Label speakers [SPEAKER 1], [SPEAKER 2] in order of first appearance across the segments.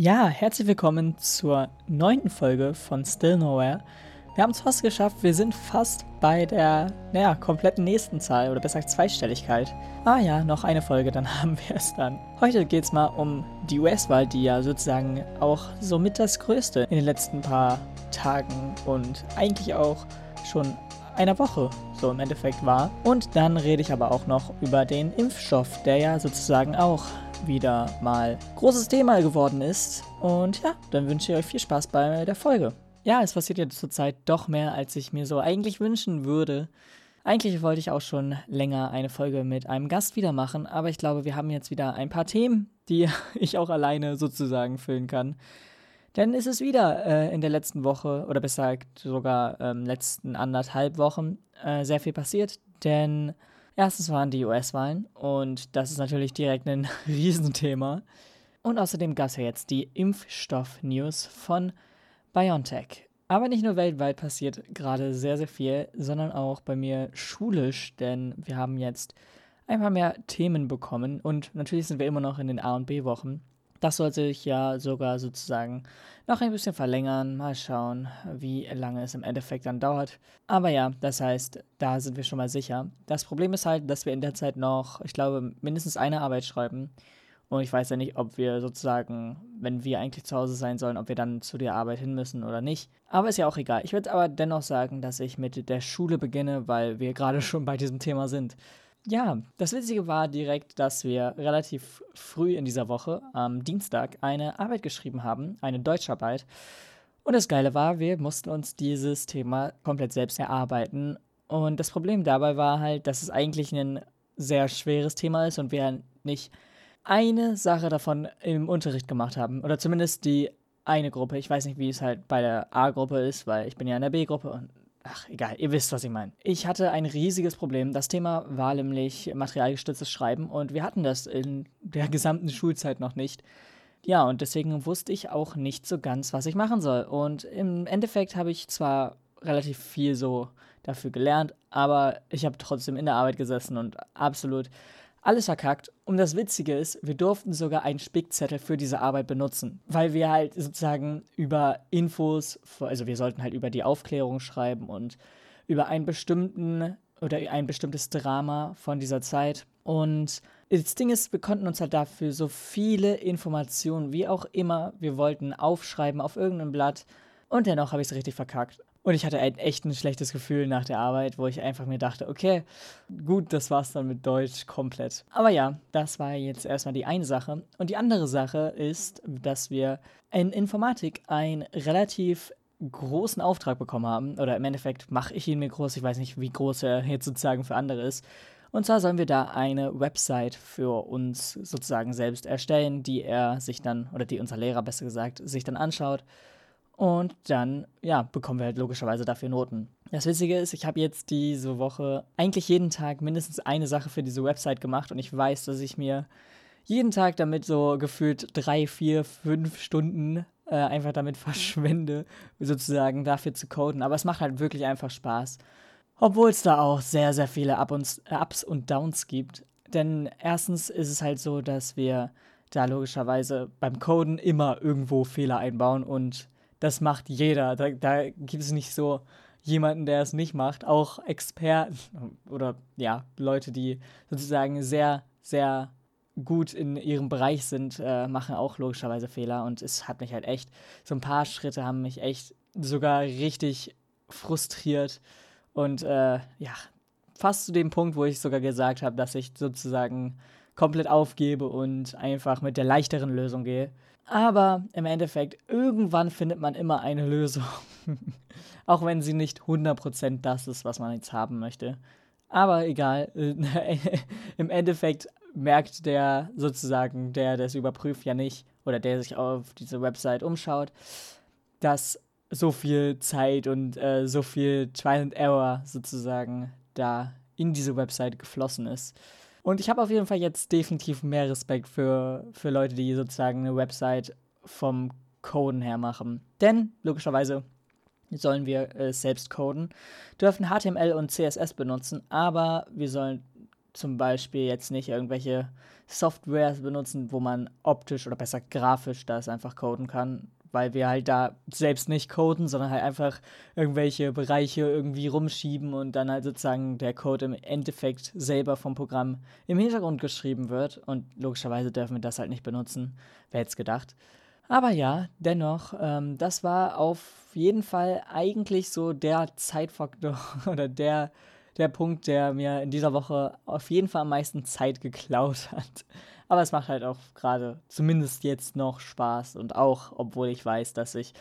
[SPEAKER 1] Ja, herzlich willkommen zur neunten Folge von Still Nowhere. Wir haben es fast geschafft, wir sind fast bei der, naja, kompletten nächsten Zahl oder besser Zweistelligkeit. Ah ja, noch eine Folge, dann haben wir es dann. Heute geht es mal um die US-Wahl, die ja sozusagen auch somit das Größte in den letzten paar Tagen und eigentlich auch schon einer Woche so im Endeffekt war. Und dann rede ich aber auch noch über den Impfstoff, der ja sozusagen auch wieder mal großes Thema geworden ist. Und ja, dann wünsche ich euch viel Spaß bei der Folge. Ja, es passiert ja zurzeit doch mehr, als ich mir so eigentlich wünschen würde. Eigentlich wollte ich auch schon länger eine Folge mit einem Gast wieder machen, aber ich glaube, wir haben jetzt wieder ein paar Themen, die ich auch alleine sozusagen füllen kann. Denn es ist wieder äh, in der letzten Woche oder besser gesagt sogar ähm, letzten anderthalb Wochen äh, sehr viel passiert. Denn Erstens waren die US-Wahlen und das ist natürlich direkt ein Riesenthema. Und außerdem gab es ja jetzt die Impfstoff-News von BioNTech. Aber nicht nur weltweit passiert gerade sehr, sehr viel, sondern auch bei mir schulisch, denn wir haben jetzt ein paar mehr Themen bekommen und natürlich sind wir immer noch in den A- und B-Wochen. Das soll sich ja sogar sozusagen noch ein bisschen verlängern. Mal schauen, wie lange es im Endeffekt dann dauert. Aber ja, das heißt, da sind wir schon mal sicher. Das Problem ist halt, dass wir in der Zeit noch, ich glaube, mindestens eine Arbeit schreiben. Und ich weiß ja nicht, ob wir sozusagen, wenn wir eigentlich zu Hause sein sollen, ob wir dann zu der Arbeit hin müssen oder nicht. Aber ist ja auch egal. Ich würde aber dennoch sagen, dass ich mit der Schule beginne, weil wir gerade schon bei diesem Thema sind. Ja, das Witzige war direkt, dass wir relativ früh in dieser Woche, am Dienstag, eine Arbeit geschrieben haben, eine Deutscharbeit. Und das Geile war, wir mussten uns dieses Thema komplett selbst erarbeiten. Und das Problem dabei war halt, dass es eigentlich ein sehr schweres Thema ist und wir nicht eine Sache davon im Unterricht gemacht haben. Oder zumindest die eine Gruppe. Ich weiß nicht, wie es halt bei der A-Gruppe ist, weil ich bin ja in der B-Gruppe und Ach, egal, ihr wisst, was ich meine. Ich hatte ein riesiges Problem. Das Thema war nämlich materialgestütztes Schreiben und wir hatten das in der gesamten Schulzeit noch nicht. Ja, und deswegen wusste ich auch nicht so ganz, was ich machen soll. Und im Endeffekt habe ich zwar relativ viel so dafür gelernt, aber ich habe trotzdem in der Arbeit gesessen und absolut alles verkackt. Und das Witzige ist, wir durften sogar einen Spickzettel für diese Arbeit benutzen, weil wir halt sozusagen über Infos, also wir sollten halt über die Aufklärung schreiben und über einen bestimmten oder ein bestimmtes Drama von dieser Zeit. Und das Ding ist, wir konnten uns halt dafür so viele Informationen wie auch immer wir wollten aufschreiben auf irgendeinem Blatt. Und dennoch habe ich es richtig verkackt. Und ich hatte ein echt ein schlechtes Gefühl nach der Arbeit, wo ich einfach mir dachte, okay, gut, das war's dann mit Deutsch komplett. Aber ja, das war jetzt erstmal die eine Sache. Und die andere Sache ist, dass wir in Informatik einen relativ großen Auftrag bekommen haben. Oder im Endeffekt mache ich ihn mir groß. Ich weiß nicht, wie groß er jetzt sozusagen für andere ist. Und zwar sollen wir da eine Website für uns sozusagen selbst erstellen, die er sich dann, oder die unser Lehrer besser gesagt, sich dann anschaut und dann, ja, bekommen wir halt logischerweise dafür Noten. Das Witzige ist, ich habe jetzt diese Woche eigentlich jeden Tag mindestens eine Sache für diese Website gemacht und ich weiß, dass ich mir jeden Tag damit so gefühlt drei, vier, fünf Stunden äh, einfach damit verschwende, sozusagen dafür zu coden. Aber es macht halt wirklich einfach Spaß. Obwohl es da auch sehr, sehr viele Up und, äh, Ups und Downs gibt. Denn erstens ist es halt so, dass wir da logischerweise beim Coden immer irgendwo Fehler einbauen und das macht jeder. Da, da gibt es nicht so jemanden, der es nicht macht. Auch Experten oder ja, Leute, die sozusagen sehr, sehr gut in ihrem Bereich sind, äh, machen auch logischerweise Fehler. Und es hat mich halt echt, so ein paar Schritte haben mich echt sogar richtig frustriert. Und äh, ja, fast zu dem Punkt, wo ich sogar gesagt habe, dass ich sozusagen komplett aufgebe und einfach mit der leichteren Lösung gehe. Aber im Endeffekt, irgendwann findet man immer eine Lösung. Auch wenn sie nicht 100% das ist, was man jetzt haben möchte. Aber egal, im Endeffekt merkt der sozusagen, der das überprüft ja nicht oder der sich auf diese Website umschaut, dass so viel Zeit und äh, so viel Trial and Error sozusagen da in diese Website geflossen ist. Und ich habe auf jeden Fall jetzt definitiv mehr Respekt für, für Leute, die sozusagen eine Website vom Coden her machen. Denn logischerweise sollen wir äh, selbst coden, dürfen HTML und CSS benutzen, aber wir sollen zum Beispiel jetzt nicht irgendwelche Softwares benutzen, wo man optisch oder besser grafisch das einfach coden kann, weil wir halt da selbst nicht coden, sondern halt einfach irgendwelche Bereiche irgendwie rumschieben und dann halt sozusagen der Code im Endeffekt selber vom Programm im Hintergrund geschrieben wird. Und logischerweise dürfen wir das halt nicht benutzen. Wer hätte es gedacht? Aber ja, dennoch, ähm, das war auf jeden Fall eigentlich so der Zeitfaktor oder der, der Punkt, der mir in dieser Woche auf jeden Fall am meisten Zeit geklaut hat. Aber es macht halt auch gerade, zumindest jetzt noch Spaß. Und auch, obwohl ich weiß, dass ich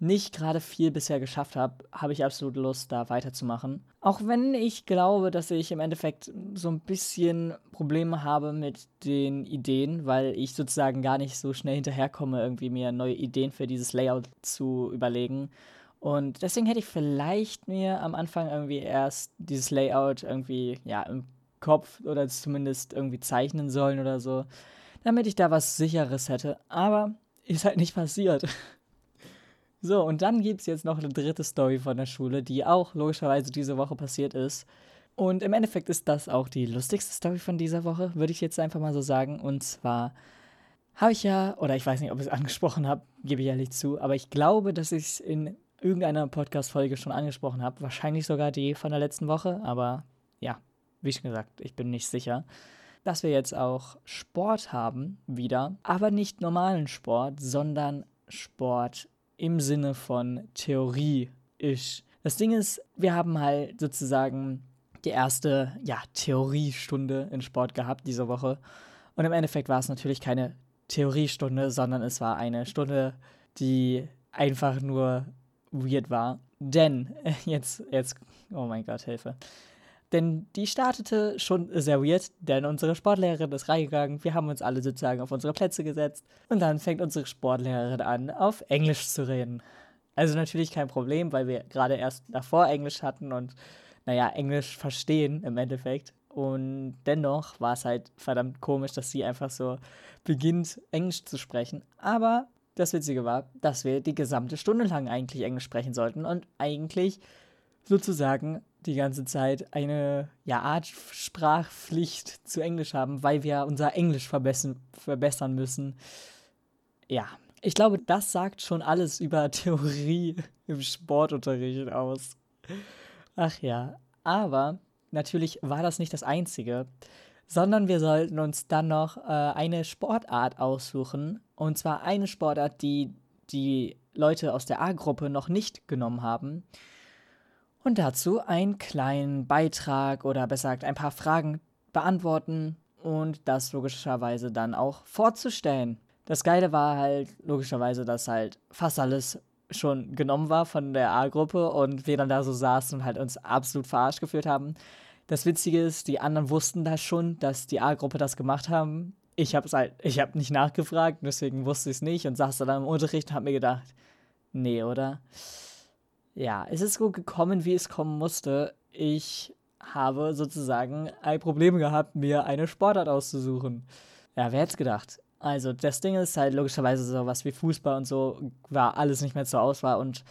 [SPEAKER 1] nicht gerade viel bisher geschafft habe, habe ich absolut Lust, da weiterzumachen. Auch wenn ich glaube, dass ich im Endeffekt so ein bisschen Probleme habe mit den Ideen, weil ich sozusagen gar nicht so schnell hinterherkomme, irgendwie mir neue Ideen für dieses Layout zu überlegen. Und deswegen hätte ich vielleicht mir am Anfang irgendwie erst dieses Layout irgendwie, ja, im Kopf oder zumindest irgendwie zeichnen sollen oder so, damit ich da was Sicheres hätte. Aber ist halt nicht passiert. So, und dann gibt es jetzt noch eine dritte Story von der Schule, die auch logischerweise diese Woche passiert ist. Und im Endeffekt ist das auch die lustigste Story von dieser Woche, würde ich jetzt einfach mal so sagen. Und zwar habe ich ja, oder ich weiß nicht, ob ich es angesprochen habe, gebe ich ehrlich zu, aber ich glaube, dass ich es in irgendeiner Podcast-Folge schon angesprochen habe. Wahrscheinlich sogar die von der letzten Woche, aber ja, wie schon gesagt, ich bin nicht sicher. Dass wir jetzt auch Sport haben, wieder, aber nicht normalen Sport, sondern Sport im Sinne von Theorie ist. Das Ding ist, wir haben halt sozusagen die erste ja, Theoriestunde in Sport gehabt diese Woche. Und im Endeffekt war es natürlich keine Theoriestunde, sondern es war eine Stunde, die einfach nur weird war. Denn, jetzt, jetzt, oh mein Gott, Hilfe. Denn die startete schon sehr weird, denn unsere Sportlehrerin ist reingegangen. Wir haben uns alle sozusagen auf unsere Plätze gesetzt. Und dann fängt unsere Sportlehrerin an, auf Englisch zu reden. Also natürlich kein Problem, weil wir gerade erst davor Englisch hatten und, naja, Englisch verstehen im Endeffekt. Und dennoch war es halt verdammt komisch, dass sie einfach so beginnt, Englisch zu sprechen. Aber das Witzige war, dass wir die gesamte Stunde lang eigentlich Englisch sprechen sollten und eigentlich sozusagen die ganze Zeit eine ja, Art Sprachpflicht zu Englisch haben, weil wir unser Englisch verbessern, verbessern müssen. Ja, ich glaube, das sagt schon alles über Theorie im Sportunterricht aus. Ach ja, aber natürlich war das nicht das Einzige, sondern wir sollten uns dann noch äh, eine Sportart aussuchen. Und zwar eine Sportart, die die Leute aus der A-Gruppe noch nicht genommen haben und dazu einen kleinen Beitrag oder besser gesagt ein paar Fragen beantworten und das logischerweise dann auch vorzustellen. Das Geile war halt logischerweise, dass halt fast alles schon genommen war von der A-Gruppe und wir dann da so saßen und halt uns absolut verarscht gefühlt haben. Das Witzige ist, die anderen wussten das schon, dass die A-Gruppe das gemacht haben. Ich habe halt, ich habe nicht nachgefragt, deswegen wusste ich es nicht und saß dann im Unterricht und habe mir gedacht, nee, oder? Ja, es ist so gekommen, wie es kommen musste. Ich habe sozusagen ein Problem gehabt, mir eine Sportart auszusuchen. Ja, wer hätte es gedacht? Also, das Ding ist halt logischerweise sowas wie Fußball und so war alles nicht mehr zur Auswahl und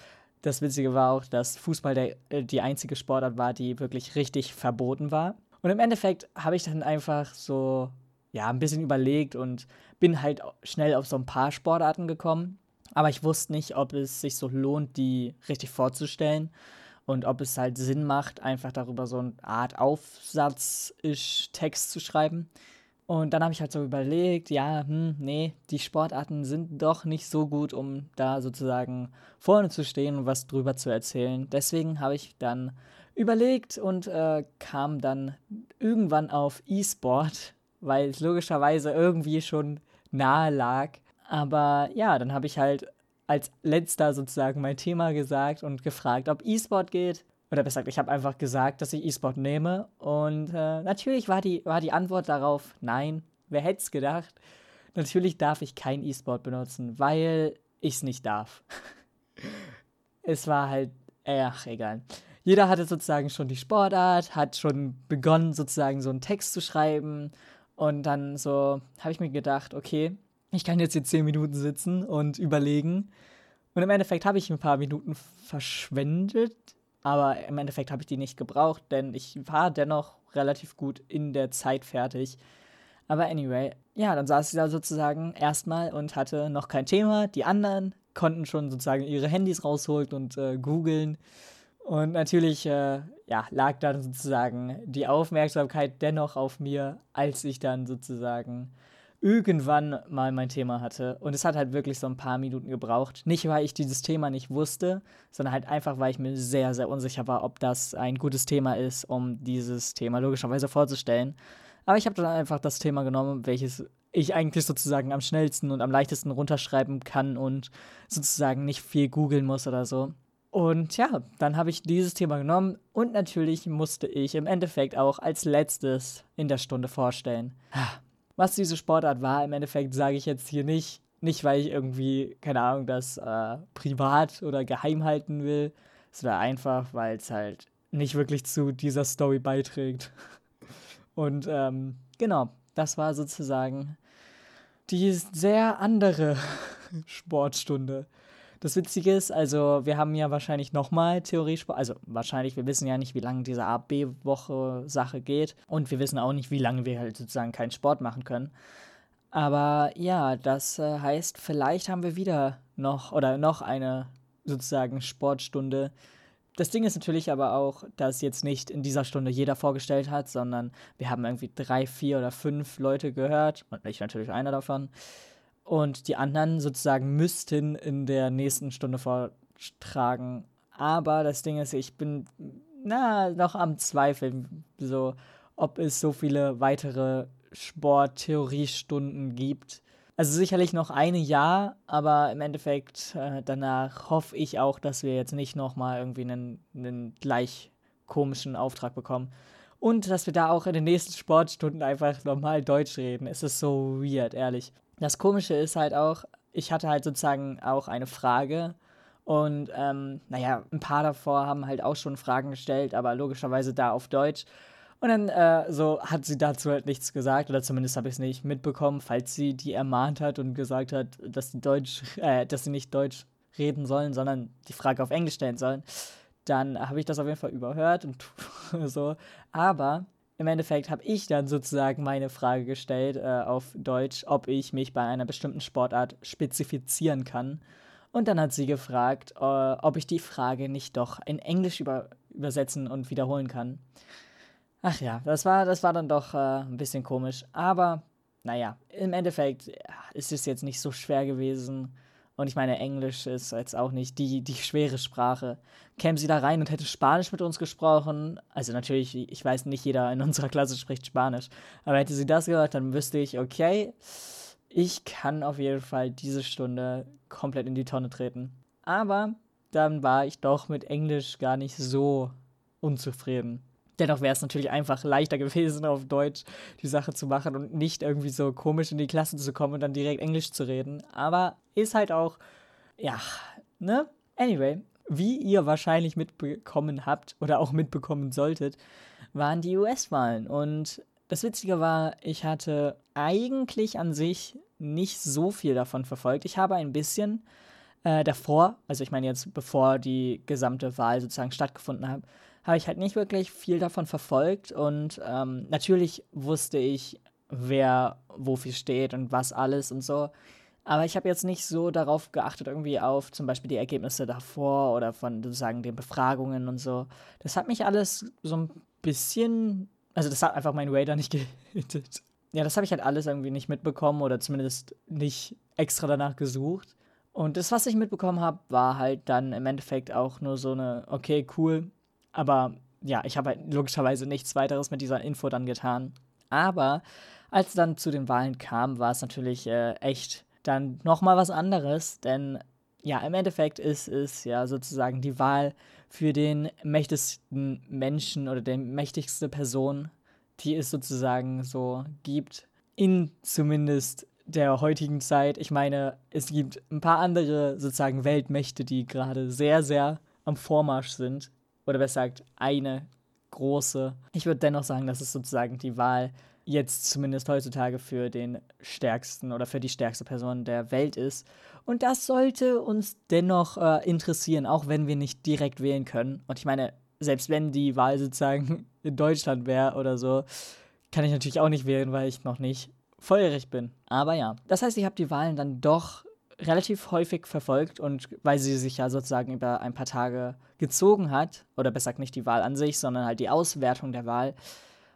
[SPEAKER 1] das Witzige war auch, dass Fußball der, äh, die einzige Sportart war, die wirklich richtig verboten war. Und im Endeffekt habe ich dann einfach so, ja, ein bisschen überlegt und bin halt schnell auf so ein paar Sportarten gekommen. Aber ich wusste nicht, ob es sich so lohnt, die richtig vorzustellen und ob es halt Sinn macht, einfach darüber so eine Art Aufsatz Text zu schreiben. Und dann habe ich halt so überlegt, ja, hm, nee, die Sportarten sind doch nicht so gut, um da sozusagen vorne zu stehen und was drüber zu erzählen. Deswegen habe ich dann überlegt und äh, kam dann irgendwann auf E-Sport, weil es logischerweise irgendwie schon nahe lag. Aber ja, dann habe ich halt als letzter sozusagen mein Thema gesagt und gefragt, ob E-Sport geht. Oder besser gesagt, ich habe einfach gesagt, dass ich E-Sport nehme. Und äh, natürlich war die, war die Antwort darauf nein. Wer hätte es gedacht? Natürlich darf ich kein E-Sport benutzen, weil ich es nicht darf. es war halt, ach, egal. Jeder hatte sozusagen schon die Sportart, hat schon begonnen, sozusagen so einen Text zu schreiben. Und dann so habe ich mir gedacht, okay, ich kann jetzt hier zehn Minuten sitzen und überlegen. Und im Endeffekt habe ich ein paar Minuten verschwendet. aber im Endeffekt habe ich die nicht gebraucht, denn ich war dennoch relativ gut in der Zeit fertig. Aber anyway, ja, dann saß ich da sozusagen erstmal und hatte noch kein Thema. Die anderen konnten schon sozusagen ihre Handys rausholen und äh, googeln. Und natürlich, äh, ja, lag dann sozusagen die Aufmerksamkeit dennoch auf mir, als ich dann sozusagen irgendwann mal mein Thema hatte. Und es hat halt wirklich so ein paar Minuten gebraucht. Nicht, weil ich dieses Thema nicht wusste, sondern halt einfach, weil ich mir sehr, sehr unsicher war, ob das ein gutes Thema ist, um dieses Thema logischerweise vorzustellen. Aber ich habe dann einfach das Thema genommen, welches ich eigentlich sozusagen am schnellsten und am leichtesten runterschreiben kann und sozusagen nicht viel googeln muss oder so. Und ja, dann habe ich dieses Thema genommen und natürlich musste ich im Endeffekt auch als letztes in der Stunde vorstellen. Was diese Sportart war, im Endeffekt sage ich jetzt hier nicht. Nicht, weil ich irgendwie, keine Ahnung, das äh, privat oder geheim halten will, sondern einfach, weil es halt nicht wirklich zu dieser Story beiträgt. Und ähm, genau, das war sozusagen die sehr andere Sportstunde. Das Witzige ist, also wir haben ja wahrscheinlich nochmal Theoriesport, also wahrscheinlich, wir wissen ja nicht, wie lange diese A-B-Woche-Sache geht und wir wissen auch nicht, wie lange wir halt sozusagen keinen Sport machen können. Aber ja, das äh, heißt, vielleicht haben wir wieder noch oder noch eine sozusagen Sportstunde. Das Ding ist natürlich aber auch, dass jetzt nicht in dieser Stunde jeder vorgestellt hat, sondern wir haben irgendwie drei, vier oder fünf Leute gehört und ich natürlich einer davon. Und die anderen sozusagen müssten in der nächsten Stunde vortragen. Aber das Ding ist, ich bin na, noch am Zweifeln, so, ob es so viele weitere Sporttheoriestunden gibt. Also sicherlich noch eine ja, aber im Endeffekt äh, danach hoffe ich auch, dass wir jetzt nicht nochmal irgendwie einen, einen gleich komischen Auftrag bekommen. Und dass wir da auch in den nächsten Sportstunden einfach normal Deutsch reden. Es ist so weird, ehrlich. Das Komische ist halt auch, ich hatte halt sozusagen auch eine Frage. Und ähm, naja, ein paar davor haben halt auch schon Fragen gestellt, aber logischerweise da auf Deutsch. Und dann äh, so hat sie dazu halt nichts gesagt, oder zumindest habe ich es nicht mitbekommen, falls sie die ermahnt hat und gesagt hat, dass sie Deutsch, äh, dass sie nicht Deutsch reden sollen, sondern die Frage auf Englisch stellen sollen. Dann habe ich das auf jeden Fall überhört und so. Aber im Endeffekt habe ich dann sozusagen meine Frage gestellt äh, auf Deutsch, ob ich mich bei einer bestimmten Sportart spezifizieren kann. Und dann hat sie gefragt, äh, ob ich die Frage nicht doch in Englisch über übersetzen und wiederholen kann. Ach ja, das war, das war dann doch äh, ein bisschen komisch. Aber naja, im Endeffekt ist es jetzt nicht so schwer gewesen. Und ich meine, Englisch ist jetzt auch nicht die, die schwere Sprache. Käme sie da rein und hätte Spanisch mit uns gesprochen, also natürlich, ich weiß nicht, jeder in unserer Klasse spricht Spanisch, aber hätte sie das gehört, dann wüsste ich, okay, ich kann auf jeden Fall diese Stunde komplett in die Tonne treten. Aber dann war ich doch mit Englisch gar nicht so unzufrieden. Dennoch wäre es natürlich einfach leichter gewesen, auf Deutsch die Sache zu machen und nicht irgendwie so komisch in die Klasse zu kommen und dann direkt Englisch zu reden. Aber ist halt auch, ja, ne? Anyway, wie ihr wahrscheinlich mitbekommen habt oder auch mitbekommen solltet, waren die US-Wahlen. Und das Witzige war, ich hatte eigentlich an sich nicht so viel davon verfolgt. Ich habe ein bisschen äh, davor, also ich meine jetzt bevor die gesamte Wahl sozusagen stattgefunden hat, habe ich halt nicht wirklich viel davon verfolgt und ähm, natürlich wusste ich, wer wofür steht und was alles und so. Aber ich habe jetzt nicht so darauf geachtet, irgendwie auf zum Beispiel die Ergebnisse davor oder von sozusagen den Befragungen und so. Das hat mich alles so ein bisschen, also das hat einfach mein Radar nicht gehittet. Ja, das habe ich halt alles irgendwie nicht mitbekommen oder zumindest nicht extra danach gesucht. Und das, was ich mitbekommen habe, war halt dann im Endeffekt auch nur so eine, okay, cool, aber ja, ich habe halt logischerweise nichts weiteres mit dieser Info dann getan. Aber als es dann zu den Wahlen kam, war es natürlich äh, echt dann nochmal was anderes, denn ja, im Endeffekt ist es ja sozusagen die Wahl für den mächtigsten Menschen oder die mächtigste Person, die es sozusagen so gibt, in zumindest der heutigen Zeit. Ich meine, es gibt ein paar andere sozusagen Weltmächte, die gerade sehr, sehr am Vormarsch sind oder besser gesagt eine große. Ich würde dennoch sagen, das ist sozusagen die Wahl jetzt zumindest heutzutage für den stärksten oder für die stärkste Person der Welt ist. Und das sollte uns dennoch äh, interessieren, auch wenn wir nicht direkt wählen können. Und ich meine, selbst wenn die Wahl sozusagen in Deutschland wäre oder so, kann ich natürlich auch nicht wählen, weil ich noch nicht volljährig bin. Aber ja, das heißt, ich habe die Wahlen dann doch relativ häufig verfolgt und weil sie sich ja sozusagen über ein paar Tage gezogen hat, oder besser gesagt nicht die Wahl an sich, sondern halt die Auswertung der Wahl,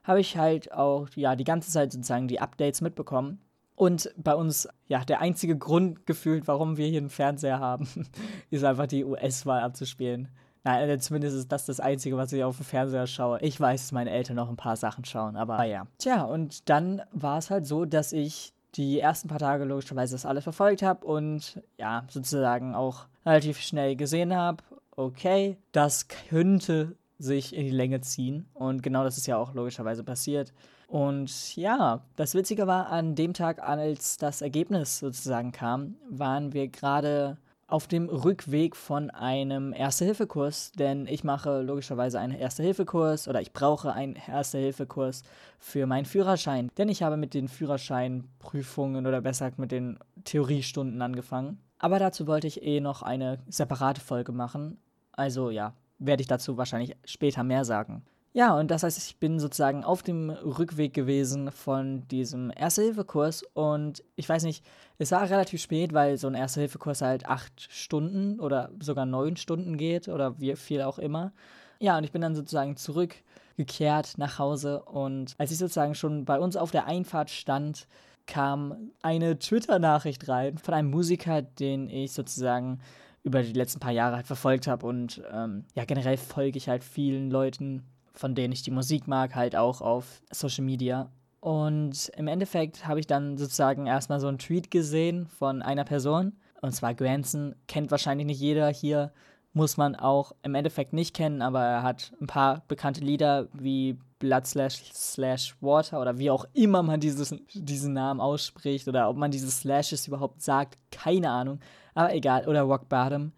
[SPEAKER 1] habe ich halt auch ja die ganze Zeit sozusagen die Updates mitbekommen. Und bei uns, ja, der einzige Grund gefühlt, warum wir hier einen Fernseher haben, ist einfach die US-Wahl abzuspielen. Nein, äh, zumindest ist das das Einzige, was ich auf dem Fernseher schaue. Ich weiß, dass meine Eltern noch ein paar Sachen schauen, aber ja. Tja, und dann war es halt so, dass ich die ersten paar Tage logischerweise das alles verfolgt habe und ja, sozusagen auch relativ schnell gesehen habe, okay, das könnte sich in die Länge ziehen. Und genau das ist ja auch logischerweise passiert. Und ja, das Witzige war, an dem Tag, als das Ergebnis sozusagen kam, waren wir gerade auf dem Rückweg von einem Erste-Hilfe-Kurs, denn ich mache logischerweise einen Erste-Hilfe-Kurs oder ich brauche einen Erste-Hilfe-Kurs für meinen Führerschein, denn ich habe mit den Führerscheinprüfungen oder besser mit den Theoriestunden angefangen. Aber dazu wollte ich eh noch eine separate Folge machen. Also ja, werde ich dazu wahrscheinlich später mehr sagen. Ja, und das heißt, ich bin sozusagen auf dem Rückweg gewesen von diesem Erste-Hilfe-Kurs. Und ich weiß nicht, es war relativ spät, weil so ein Erste-Hilfe-Kurs halt acht Stunden oder sogar neun Stunden geht oder wie viel auch immer. Ja, und ich bin dann sozusagen zurückgekehrt nach Hause. Und als ich sozusagen schon bei uns auf der Einfahrt stand, kam eine Twitter-Nachricht rein von einem Musiker, den ich sozusagen über die letzten paar Jahre halt verfolgt habe. Und ähm, ja, generell folge ich halt vielen Leuten von denen ich die Musik mag, halt auch auf Social Media. Und im Endeffekt habe ich dann sozusagen erstmal so einen Tweet gesehen von einer Person. Und zwar Granson. Kennt wahrscheinlich nicht jeder hier. Muss man auch im Endeffekt nicht kennen, aber er hat ein paar bekannte Lieder wie Blood slash, slash Water oder wie auch immer man dieses, diesen Namen ausspricht oder ob man diese Slashes überhaupt sagt. Keine Ahnung. Aber egal. Oder Rock Bottom.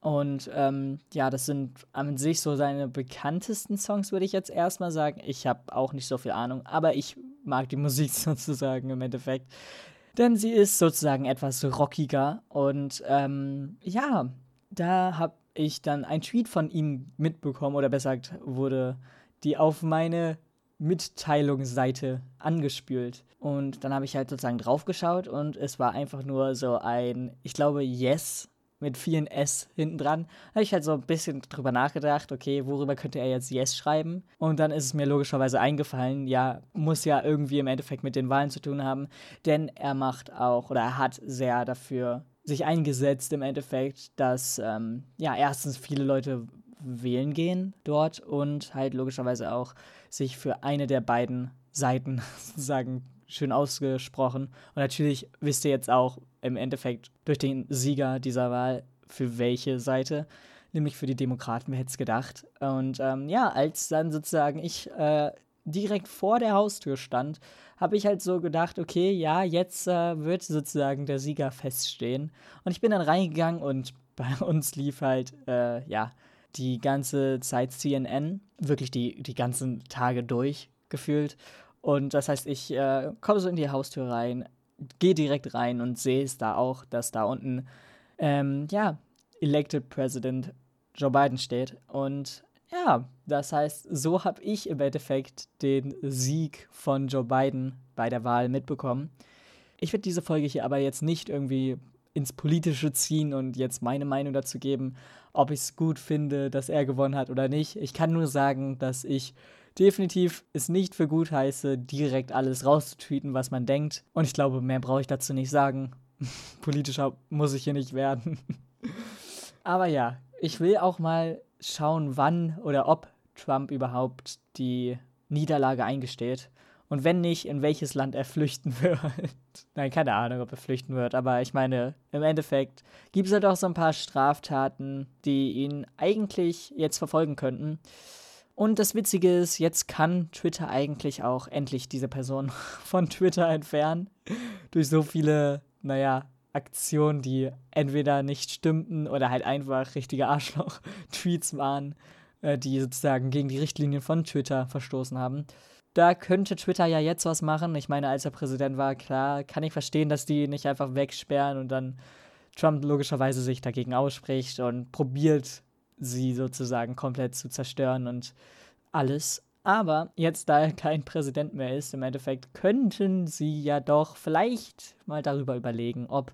[SPEAKER 1] Und ähm, ja, das sind an sich so seine bekanntesten Songs, würde ich jetzt erstmal sagen. Ich habe auch nicht so viel Ahnung, aber ich mag die Musik sozusagen im Endeffekt. Denn sie ist sozusagen etwas rockiger. Und ähm, ja, da habe ich dann ein Tweet von ihm mitbekommen, oder besser gesagt, wurde die auf meine Mitteilungsseite angespült. Und dann habe ich halt sozusagen draufgeschaut und es war einfach nur so ein, ich glaube, Yes mit vielen S hinten dran. Da habe ich halt so ein bisschen drüber nachgedacht, okay, worüber könnte er jetzt Yes schreiben? Und dann ist es mir logischerweise eingefallen, ja, muss ja irgendwie im Endeffekt mit den Wahlen zu tun haben, denn er macht auch oder er hat sehr dafür sich eingesetzt im Endeffekt, dass ähm, ja erstens viele Leute wählen gehen dort und halt logischerweise auch sich für eine der beiden Seiten sozusagen schön ausgesprochen. Und natürlich wisst ihr jetzt auch im Endeffekt durch den Sieger dieser Wahl für welche Seite, nämlich für die Demokraten, wer hätte es gedacht. Und ähm, ja, als dann sozusagen ich äh, direkt vor der Haustür stand, habe ich halt so gedacht, okay, ja, jetzt äh, wird sozusagen der Sieger feststehen. Und ich bin dann reingegangen und bei uns lief halt, äh, ja, die ganze Zeit CNN, wirklich die, die ganzen Tage durch gefühlt. Und das heißt, ich äh, komme so in die Haustür rein, gehe direkt rein und sehe es da auch, dass da unten, ähm, ja, Elected President Joe Biden steht. Und ja, das heißt, so habe ich im Endeffekt den Sieg von Joe Biden bei der Wahl mitbekommen. Ich werde diese Folge hier aber jetzt nicht irgendwie ins Politische ziehen und jetzt meine Meinung dazu geben, ob ich es gut finde, dass er gewonnen hat oder nicht. Ich kann nur sagen, dass ich definitiv es nicht für gut heiße, direkt alles rauszutweeten, was man denkt. Und ich glaube, mehr brauche ich dazu nicht sagen. Politischer muss ich hier nicht werden. Aber ja, ich will auch mal schauen, wann oder ob Trump überhaupt die Niederlage eingesteht. Und wenn nicht, in welches Land er flüchten wird. Nein, keine Ahnung, ob er flüchten wird. Aber ich meine, im Endeffekt gibt es halt auch so ein paar Straftaten, die ihn eigentlich jetzt verfolgen könnten. Und das Witzige ist, jetzt kann Twitter eigentlich auch endlich diese Person von Twitter entfernen. Durch so viele, naja, Aktionen, die entweder nicht stimmten oder halt einfach richtige Arschloch-Tweets waren, äh, die sozusagen gegen die Richtlinien von Twitter verstoßen haben. da könnte Twitter ja jetzt was machen. Ich meine, als er Präsident war, klar, kann ich verstehen, dass die nicht einfach wegsperren und dann Trump logischerweise sich dagegen ausspricht und probiert, sie sozusagen komplett zu zerstören und alles. Aber jetzt, da er kein Präsident mehr ist, im Endeffekt könnten sie ja doch vielleicht mal darüber überlegen, ob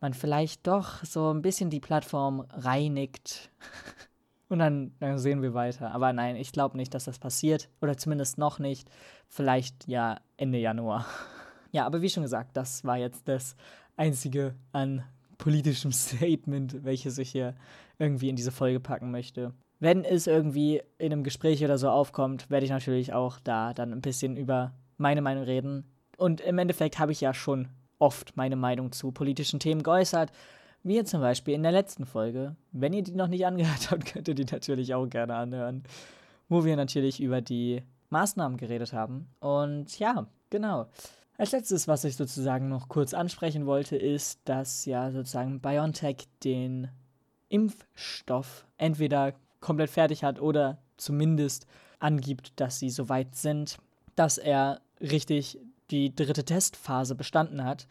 [SPEAKER 1] man vielleicht doch so ein bisschen die Plattform reinigt. Und dann, dann sehen wir weiter. Aber nein, ich glaube nicht, dass das passiert. Oder zumindest noch nicht. Vielleicht ja Ende Januar. Ja, aber wie schon gesagt, das war jetzt das einzige an politischem Statement, welches ich hier irgendwie in diese Folge packen möchte. Wenn es irgendwie in einem Gespräch oder so aufkommt, werde ich natürlich auch da dann ein bisschen über meine Meinung reden. Und im Endeffekt habe ich ja schon oft meine Meinung zu politischen Themen geäußert. Wie zum Beispiel in der letzten Folge. Wenn ihr die noch nicht angehört habt, könnt ihr die natürlich auch gerne anhören. Wo wir natürlich über die Maßnahmen geredet haben. Und ja, genau. Als letztes, was ich sozusagen noch kurz ansprechen wollte, ist, dass ja sozusagen BioNTech den Impfstoff entweder komplett fertig hat oder zumindest angibt, dass sie so weit sind, dass er richtig die dritte Testphase bestanden hat.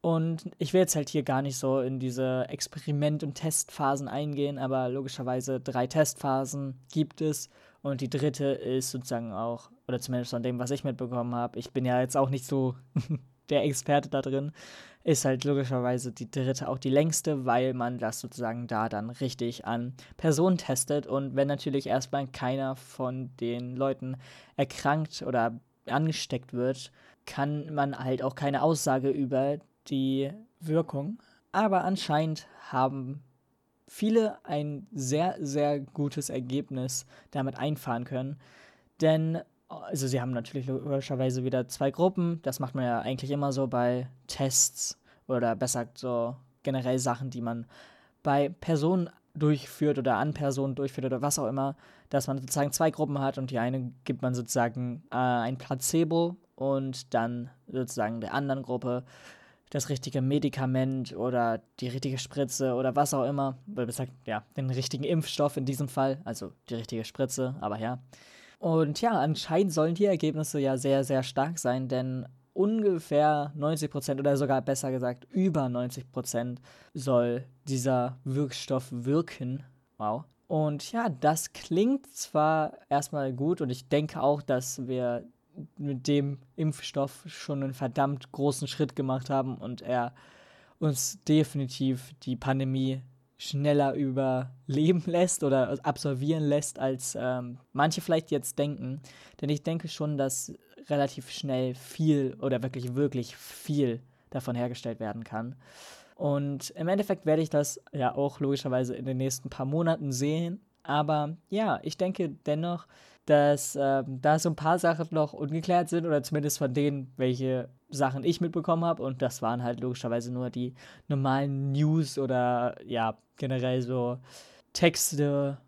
[SPEAKER 1] Und ich will jetzt halt hier gar nicht so in diese Experiment- und Testphasen eingehen, aber logischerweise drei Testphasen gibt es und die dritte ist sozusagen auch, oder zumindest von dem, was ich mitbekommen habe, ich bin ja jetzt auch nicht so der Experte da drin, ist halt logischerweise die dritte auch die längste, weil man das sozusagen da dann richtig an Personen testet und wenn natürlich erstmal keiner von den Leuten erkrankt oder angesteckt wird, kann man halt auch keine Aussage über die Wirkung. Aber anscheinend haben viele ein sehr, sehr gutes Ergebnis damit einfahren können. Denn, also sie haben natürlich logischerweise wieder zwei Gruppen. Das macht man ja eigentlich immer so bei Tests oder besser gesagt so generell Sachen, die man bei Personen durchführt oder an Personen durchführt oder was auch immer, dass man sozusagen zwei Gruppen hat und die eine gibt man sozusagen äh, ein Placebo und dann sozusagen der anderen Gruppe das richtige Medikament oder die richtige Spritze oder was auch immer. Oder besser, ja, den richtigen Impfstoff in diesem Fall, also die richtige Spritze, aber ja. Und ja, anscheinend sollen die Ergebnisse ja sehr, sehr stark sein, denn ungefähr 90% oder sogar besser gesagt über 90% soll dieser Wirkstoff wirken. Wow. Und ja, das klingt zwar erstmal gut und ich denke auch, dass wir mit dem Impfstoff schon einen verdammt großen Schritt gemacht haben und er uns definitiv die Pandemie schneller überleben lässt oder absolvieren lässt, als ähm, manche vielleicht jetzt denken. Denn ich denke schon, dass relativ schnell viel oder wirklich, wirklich viel davon hergestellt werden kann. Und im Endeffekt werde ich das ja auch logischerweise in den nächsten paar Monaten sehen. Aber ja, ich denke dennoch, dass ähm, da so ein paar Sachen noch ungeklärt sind oder zumindest von denen, welche Sachen ich mitbekommen habe. Und das waren halt logischerweise nur die normalen News oder ja, generell so Texte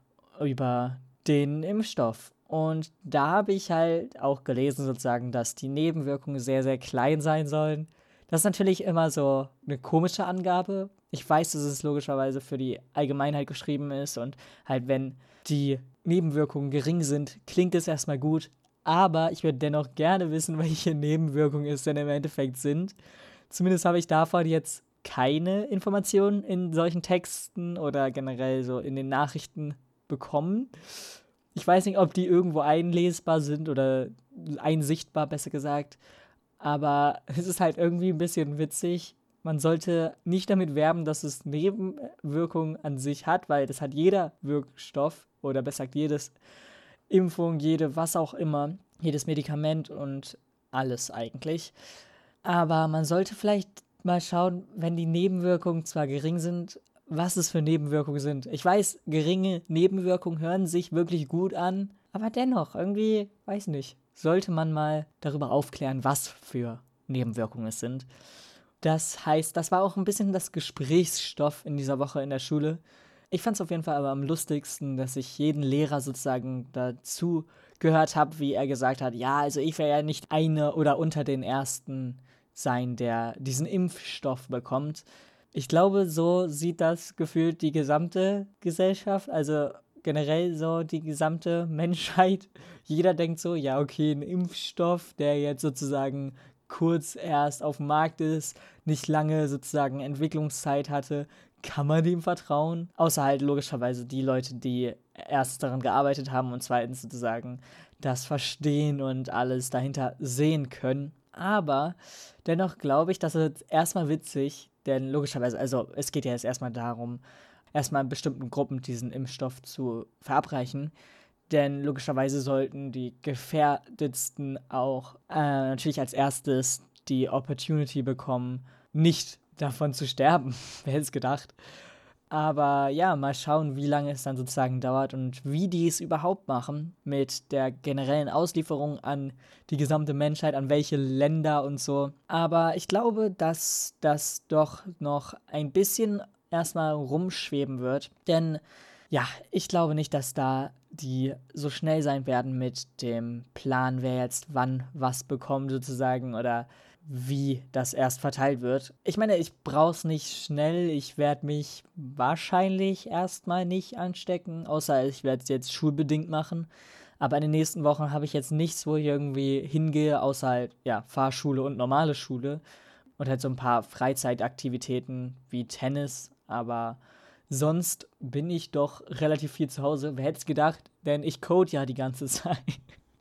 [SPEAKER 1] über den Impfstoff. Und da habe ich halt auch gelesen, sozusagen, dass die Nebenwirkungen sehr, sehr klein sein sollen. Das ist natürlich immer so eine komische Angabe. Ich weiß, dass es logischerweise für die Allgemeinheit geschrieben ist und halt, wenn die Nebenwirkungen gering sind, klingt es erstmal gut. Aber ich würde dennoch gerne wissen, welche Nebenwirkungen es denn im Endeffekt sind. Zumindest habe ich davon jetzt keine Informationen in solchen Texten oder generell so in den Nachrichten bekommen. Ich weiß nicht, ob die irgendwo einlesbar sind oder einsichtbar, besser gesagt. Aber es ist halt irgendwie ein bisschen witzig. Man sollte nicht damit werben, dass es Nebenwirkungen an sich hat, weil das hat jeder Wirkstoff oder besser gesagt jedes Impfung, jede was auch immer, jedes Medikament und alles eigentlich. Aber man sollte vielleicht mal schauen, wenn die Nebenwirkungen zwar gering sind, was es für Nebenwirkungen sind. Ich weiß, geringe Nebenwirkungen hören sich wirklich gut an, aber dennoch, irgendwie, weiß nicht, sollte man mal darüber aufklären, was für Nebenwirkungen es sind. Das heißt, das war auch ein bisschen das Gesprächsstoff in dieser Woche in der Schule. Ich fand es auf jeden Fall aber am lustigsten, dass ich jeden Lehrer sozusagen dazu gehört habe, wie er gesagt hat, ja, also ich werde ja nicht eine oder unter den ersten sein, der diesen Impfstoff bekommt. Ich glaube, so sieht das gefühlt die gesamte Gesellschaft. Also generell so die gesamte Menschheit. Jeder denkt so, ja, okay, ein Impfstoff, der jetzt sozusagen kurz erst auf dem Markt ist, nicht lange sozusagen Entwicklungszeit hatte, kann man dem vertrauen? Außer halt logischerweise die Leute, die erst daran gearbeitet haben und zweitens sozusagen das verstehen und alles dahinter sehen können. Aber dennoch glaube ich, dass es erstmal witzig, denn logischerweise, also es geht ja jetzt erstmal darum, erstmal bestimmten Gruppen diesen Impfstoff zu verabreichen. Denn logischerweise sollten die gefährdetsten auch äh, natürlich als erstes die Opportunity bekommen, nicht davon zu sterben. Wer hätte es gedacht? Aber ja, mal schauen, wie lange es dann sozusagen dauert und wie die es überhaupt machen mit der generellen Auslieferung an die gesamte Menschheit, an welche Länder und so. Aber ich glaube, dass das doch noch ein bisschen erstmal rumschweben wird. Denn ja, ich glaube nicht, dass da die so schnell sein werden mit dem Plan, wer jetzt wann was bekommt sozusagen oder wie das erst verteilt wird. Ich meine, ich brauche es nicht schnell. Ich werde mich wahrscheinlich erstmal nicht anstecken, außer ich werde es jetzt schulbedingt machen. Aber in den nächsten Wochen habe ich jetzt nichts, wo ich irgendwie hingehe, außer halt, ja, Fahrschule und normale Schule. Und halt so ein paar Freizeitaktivitäten wie Tennis. Aber sonst bin ich doch relativ viel zu Hause. Wer hätte es gedacht? Denn ich code ja die ganze Zeit.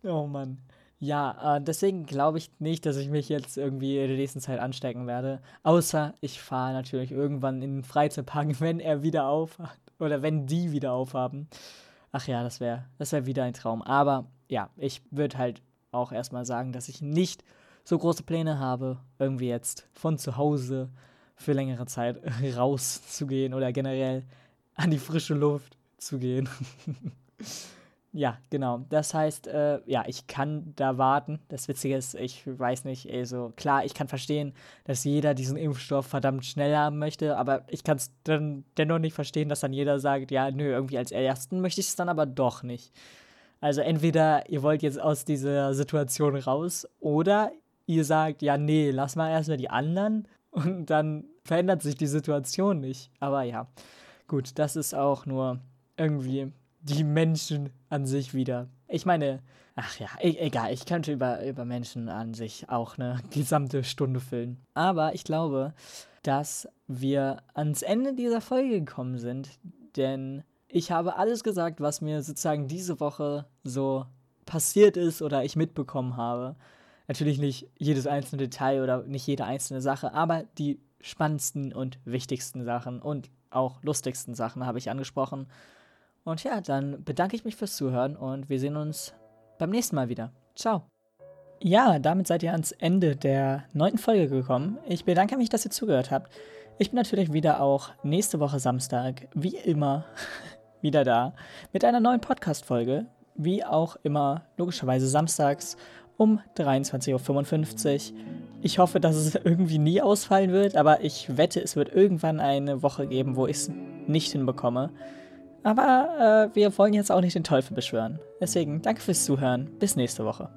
[SPEAKER 1] oh Mann. Ja, äh, deswegen glaube ich nicht, dass ich mich jetzt irgendwie in der nächsten Zeit anstecken werde. Außer ich fahre natürlich irgendwann in den Freizeitpark, wenn er wieder aufhat. Oder wenn die wieder aufhaben. Ach ja, das wäre das wär wieder ein Traum. Aber ja, ich würde halt auch erstmal sagen, dass ich nicht so große Pläne habe, irgendwie jetzt von zu Hause für längere Zeit rauszugehen oder generell an die frische Luft zu gehen. Ja, genau. Das heißt, äh, ja, ich kann da warten. Das Witzige ist, ich weiß nicht, also klar, ich kann verstehen, dass jeder diesen Impfstoff verdammt schnell haben möchte, aber ich kann es dann dennoch nicht verstehen, dass dann jeder sagt, ja, nö, irgendwie als Ersten möchte ich es dann aber doch nicht. Also entweder ihr wollt jetzt aus dieser Situation raus oder ihr sagt, ja, nee, lass mal erstmal die anderen und dann verändert sich die Situation nicht. Aber ja, gut, das ist auch nur irgendwie die Menschen an sich wieder. Ich meine, ach ja, e egal, ich könnte über, über Menschen an sich auch eine gesamte Stunde füllen. Aber ich glaube, dass wir ans Ende dieser Folge gekommen sind, denn ich habe alles gesagt, was mir sozusagen diese Woche so passiert ist oder ich mitbekommen habe. Natürlich nicht jedes einzelne Detail oder nicht jede einzelne Sache, aber die spannendsten und wichtigsten Sachen und auch lustigsten Sachen habe ich angesprochen. Und ja, dann bedanke ich mich fürs Zuhören und wir sehen uns beim nächsten Mal wieder. Ciao. Ja, damit seid ihr ans Ende der neunten Folge gekommen. Ich bedanke mich, dass ihr zugehört habt. Ich bin natürlich wieder auch nächste Woche Samstag, wie immer, wieder da mit einer neuen Podcast-Folge. Wie auch immer, logischerweise samstags um 23.55 Uhr. Ich hoffe, dass es irgendwie nie ausfallen wird, aber ich wette, es wird irgendwann eine Woche geben, wo ich es nicht hinbekomme. Aber äh, wir wollen jetzt auch nicht den Teufel beschwören. Deswegen danke fürs Zuhören. Bis nächste Woche.